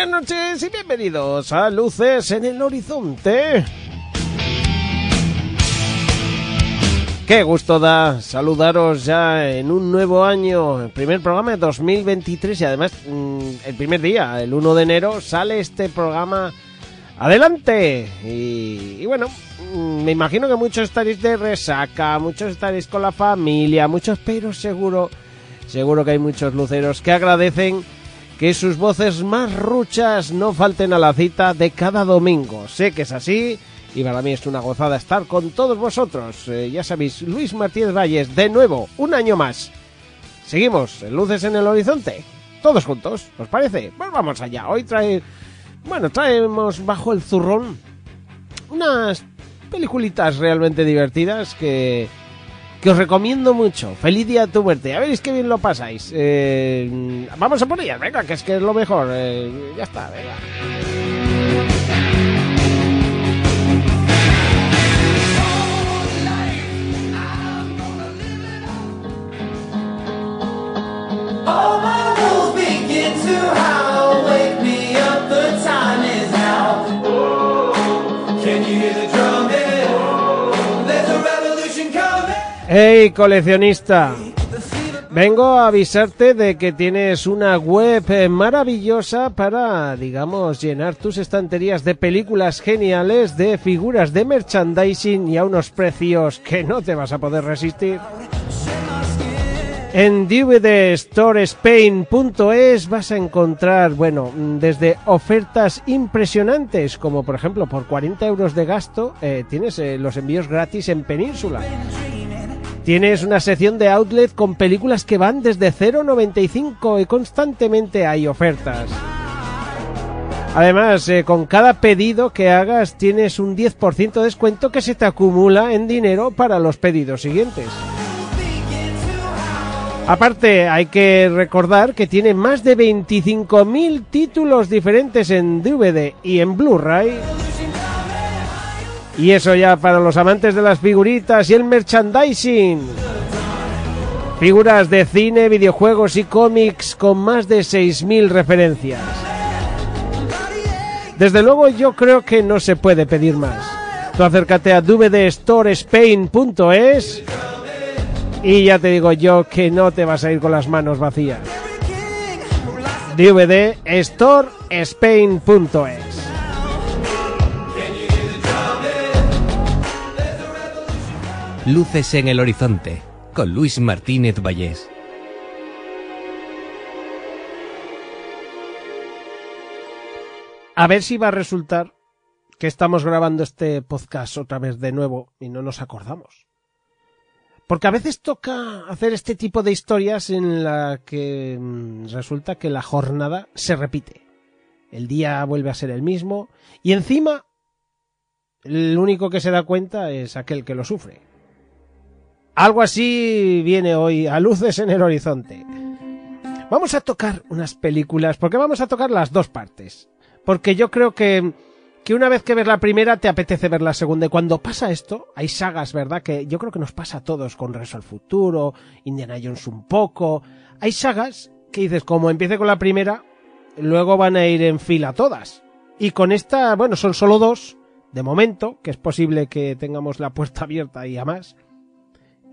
Buenas noches y bienvenidos a Luces en el Horizonte. Qué gusto da saludaros ya en un nuevo año, el primer programa de 2023 y además mm, el primer día, el 1 de enero, sale este programa adelante. Y, y bueno, mm, me imagino que muchos estaréis de resaca, muchos estaréis con la familia, muchos, pero seguro, seguro que hay muchos luceros que agradecen que sus voces más ruchas no falten a la cita de cada domingo. Sé que es así y para mí es una gozada estar con todos vosotros. Eh, ya sabéis, Luis Martínez Valles, de nuevo, un año más. Seguimos, luces en el horizonte, todos juntos, ¿os parece? Pues vamos allá. Hoy trae, bueno, traemos bajo el zurrón unas peliculitas realmente divertidas que que os recomiendo mucho. Feliz día de tu muerte. A veréis qué bien lo pasáis. Eh, vamos a por ellas, venga, que es que es lo mejor. Eh, ya está, venga. Wolves Hey, coleccionista. Vengo a avisarte de que tienes una web eh, maravillosa para, digamos, llenar tus estanterías de películas geniales, de figuras de merchandising y a unos precios que no te vas a poder resistir. En dvdstorespain.es vas a encontrar, bueno, mm, desde ofertas impresionantes, como por ejemplo por 40 euros de gasto eh, tienes eh, los envíos gratis en Península. Tienes una sección de outlet con películas que van desde 0,95 y constantemente hay ofertas. Además, eh, con cada pedido que hagas tienes un 10% de descuento que se te acumula en dinero para los pedidos siguientes. Aparte, hay que recordar que tiene más de 25.000 títulos diferentes en DVD y en Blu-ray. Y eso ya para los amantes de las figuritas y el merchandising. Figuras de cine, videojuegos y cómics con más de 6.000 referencias. Desde luego yo creo que no se puede pedir más. Tú acércate a dvdstorespain.es y ya te digo yo que no te vas a ir con las manos vacías. dvdstorespain.es Luces en el horizonte con Luis Martínez Vallés. A ver si va a resultar que estamos grabando este podcast otra vez de nuevo y no nos acordamos. Porque a veces toca hacer este tipo de historias en la que mm, resulta que la jornada se repite. El día vuelve a ser el mismo y encima el único que se da cuenta es aquel que lo sufre. Algo así viene hoy a luces en el horizonte. Vamos a tocar unas películas, porque vamos a tocar las dos partes. Porque yo creo que, que una vez que ves la primera te apetece ver la segunda. Y cuando pasa esto, hay sagas, ¿verdad? Que yo creo que nos pasa a todos con Regreso al Futuro, Indiana Jones un poco. Hay sagas que dices, como empiece con la primera, luego van a ir en fila todas. Y con esta, bueno, son solo dos, de momento, que es posible que tengamos la puerta abierta y a más.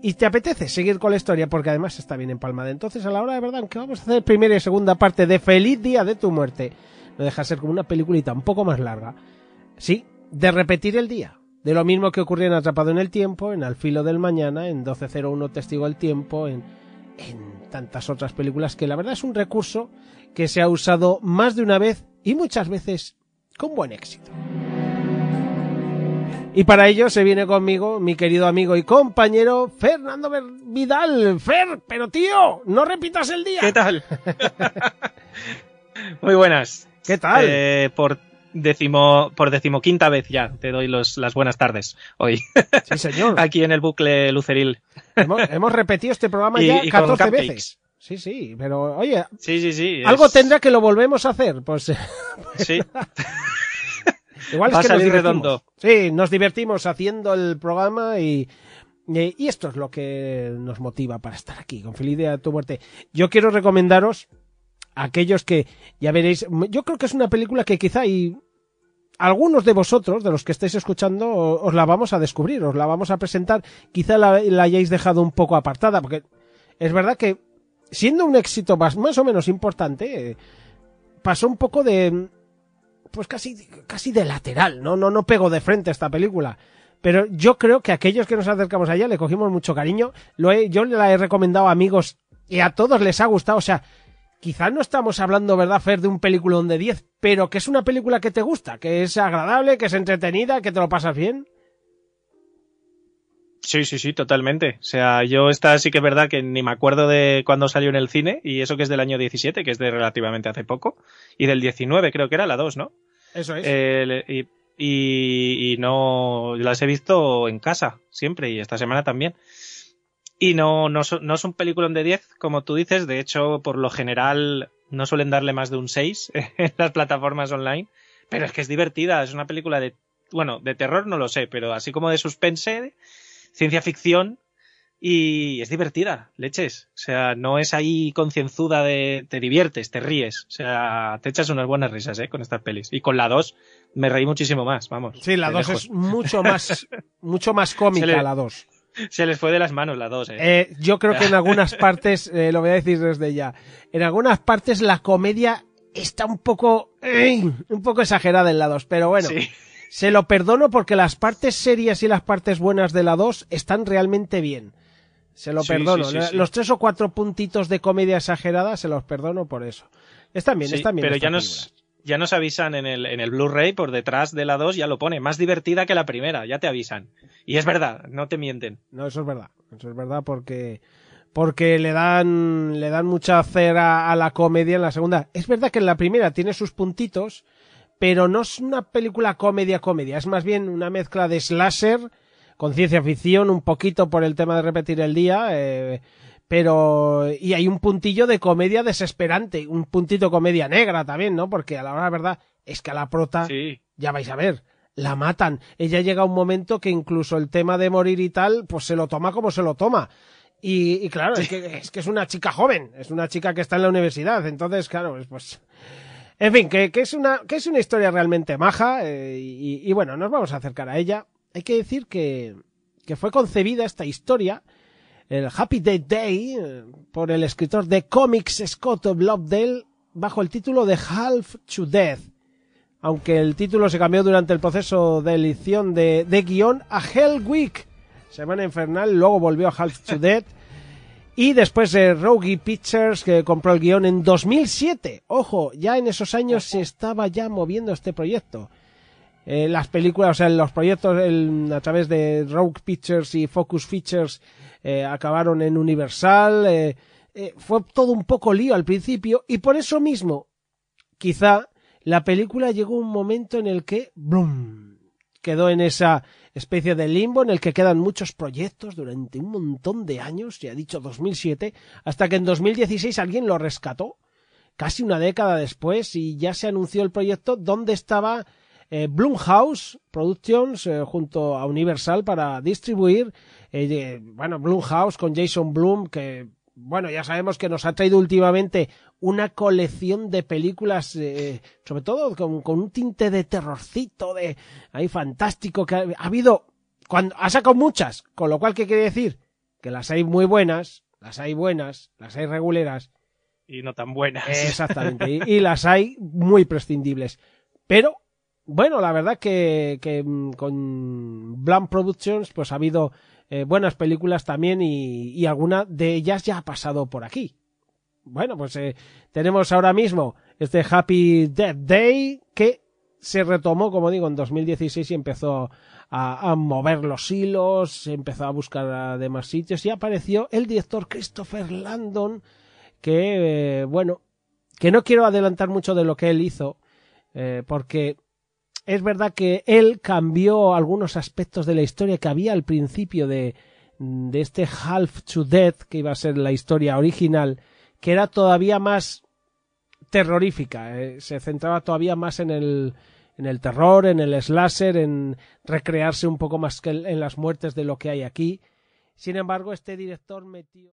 Y te apetece seguir con la historia porque además está bien empalmada. Entonces, a la hora de verdad, aunque vamos a hacer primera y segunda parte de Feliz Día de tu Muerte, no deja de ser como una peliculita un poco más larga. Sí, de repetir el día. De lo mismo que ocurrió en Atrapado en el Tiempo, en Al filo del mañana, en 1201 Testigo del Tiempo, en... en tantas otras películas que la verdad es un recurso que se ha usado más de una vez y muchas veces con buen éxito. Y para ello se viene conmigo mi querido amigo y compañero Fernando Vidal. Fer, pero tío, no repitas el día. ¿Qué tal? Muy buenas. ¿Qué tal? Eh, por decimo, por decimoquinta vez ya te doy los, las buenas tardes hoy. sí, señor. Aquí en el bucle Luceril. hemos, hemos repetido este programa Y- ya y con 14 cupcakes. veces. Sí, sí, pero oye, Sí, sí, sí. algo es- tendrá que lo volvemos a hacer. Pues Sí, igual es Va a que nos salir divertimos. redondo. Sí, nos divertimos haciendo el programa y, y, esto es lo que nos motiva para estar aquí, con feliz día de tu muerte. Yo quiero recomendaros a aquellos que, ya veréis, yo creo que es una película que quizá y algunos de vosotros, de los que estáis escuchando, os la vamos a descubrir, os la vamos a presentar. Quizá la, la hayáis dejado un poco apartada, porque es verdad que siendo un éxito más, más o menos importante, eh, pasó un poco de, pues casi, casi de lateral, ¿no? No, no pegó de frente a esta película. Pero yo creo que aquellos que nos acercamos allá le cogimos mucho cariño. Lo he, yo la he recomendado a amigos y a todos les ha gustado. O sea, quizás no estamos hablando, ¿verdad, Fer, de un peliculón de 10, pero que es una película que te gusta, que es agradable, que es entretenida, que te lo pasas bien. Sí, sí, sí, totalmente. O sea, yo esta sí que es verdad que ni me acuerdo de cuándo salió en el cine, y eso que es del año 17, que es de relativamente hace poco, y del 19 creo que era la 2, ¿no? Eso es. Y, y- y no las he visto en casa siempre y esta semana también. Y no, no, no es un peliculón de 10, como tú dices. De hecho, por lo general, no suelen darle más de un 6 en las plataformas online. Pero es que es divertida. Es una película de, bueno, de terror no lo sé, pero así como de suspense, ciencia ficción. Y es divertida, leches. O sea, no es ahí concienzuda de te diviertes, te ríes. O sea, te echas unas buenas risas, ¿eh? Con estas pelis. Y con la 2 me reí muchísimo más, vamos. sí, la de 2 lejos. es mucho más, mucho más cómica, le- la 2. Se les fue de las manos la 2, ¿eh? Eh, yo creo que en algunas partes, eh, lo voy a decir desde ya, en algunas partes la comedia está un poco, ¡ey! un poco exagerada en la 2, pero bueno, Sí. Se lo perdono porque las partes serias y las partes buenas de la 2 están realmente bien. Se lo Sí, perdono. sí, sí, sí. Los tres o cuatro puntitos de comedia exagerada se los perdono por eso. Están bien, están bien. pero ya nos, ya nos avisan en el, en el Blu-ray por detrás de la 2, ya lo pone, más divertida que la primera, ya te avisan. Y es verdad, no te mienten. No, eso es verdad. Eso es verdad porque porque le dan le dan mucha cera a la comedia en la segunda. Es verdad que en la primera tiene sus puntitos, pero no es una película comedia comedia, es más bien una mezcla de slasher con ciencia ficción, un poquito por el tema de repetir el día, eh, pero y hay un puntillo de comedia desesperante, un puntito comedia negra también, ¿no? Porque a la hora de la verdad es que a la prota Sí, ya vais a ver, la matan. Ella llega a un momento que incluso el tema de morir y tal, pues se lo toma como se lo toma. Y, y claro, es, que, es que es una chica joven, es una chica que está en la universidad, entonces, claro, pues en fin, que, que es una, que es una historia realmente maja, eh, y, y bueno, nos vamos a acercar a ella. Hay que decir que, que fue concebida esta historia, el Happy Day Day, eh, por el escritor de cómics Scott Lobdell, bajo el título de Half to Death. Aunque el título se cambió durante el proceso de edición de, de guion a Hell Week, Semana Infernal, luego volvió a Half to Dead, y después eh, Rogie Pictures, que compró el guion en 2007. Ojo, ya en esos años se estaba ya moviendo este proyecto. Eh, las películas, o sea, los proyectos a través de Rogue Pictures y Focus Features eh, acabaron en Universal. eh, fue todo un poco lío al principio y por eso mismo, quizá la película llegó un momento en el que ¡brum! quedó en esa especie de limbo en el que quedan muchos proyectos durante un montón de años, ya he dicho 2007, hasta que en 2016 alguien lo rescató, casi una década después, y ya se anunció el proyecto donde estaba eh, Blumhouse Productions eh, junto a Universal para distribuir, eh, bueno, Blumhouse con Jason Blum, que bueno, ya sabemos que nos ha traído últimamente una colección de películas, eh, sobre todo con, con un tinte de terrorcito, de ahí fantástico, que ha, ha habido, cuando ha sacado muchas, con lo cual, ¿qué quiere decir? Que las hay muy buenas, las hay buenas, las hay reguleras, y no tan buenas. Exactamente. Y, y las hay muy prescindibles. Pero, bueno, la verdad que, que mm, con Blam Productions pues ha habido eh, buenas películas también y, y alguna de ellas ya ha pasado por aquí. Bueno, pues eh, tenemos ahora mismo este Happy Death Day que se retomó, como digo, en 2016 y empezó a, mover los hilos, empezó a buscar demás sitios y apareció el director Christopher Landon que, eh, bueno, que no quiero adelantar mucho de lo que él hizo, eh, porque es verdad que él cambió algunos aspectos de la historia que había al principio de, de este Half to Death, que iba a ser la historia original, que era todavía más terrorífica, eh, se centraba todavía más en el, en el terror, en el slasher, en recrearse un poco más que en las muertes de lo que hay aquí. Sin embargo, este director metió.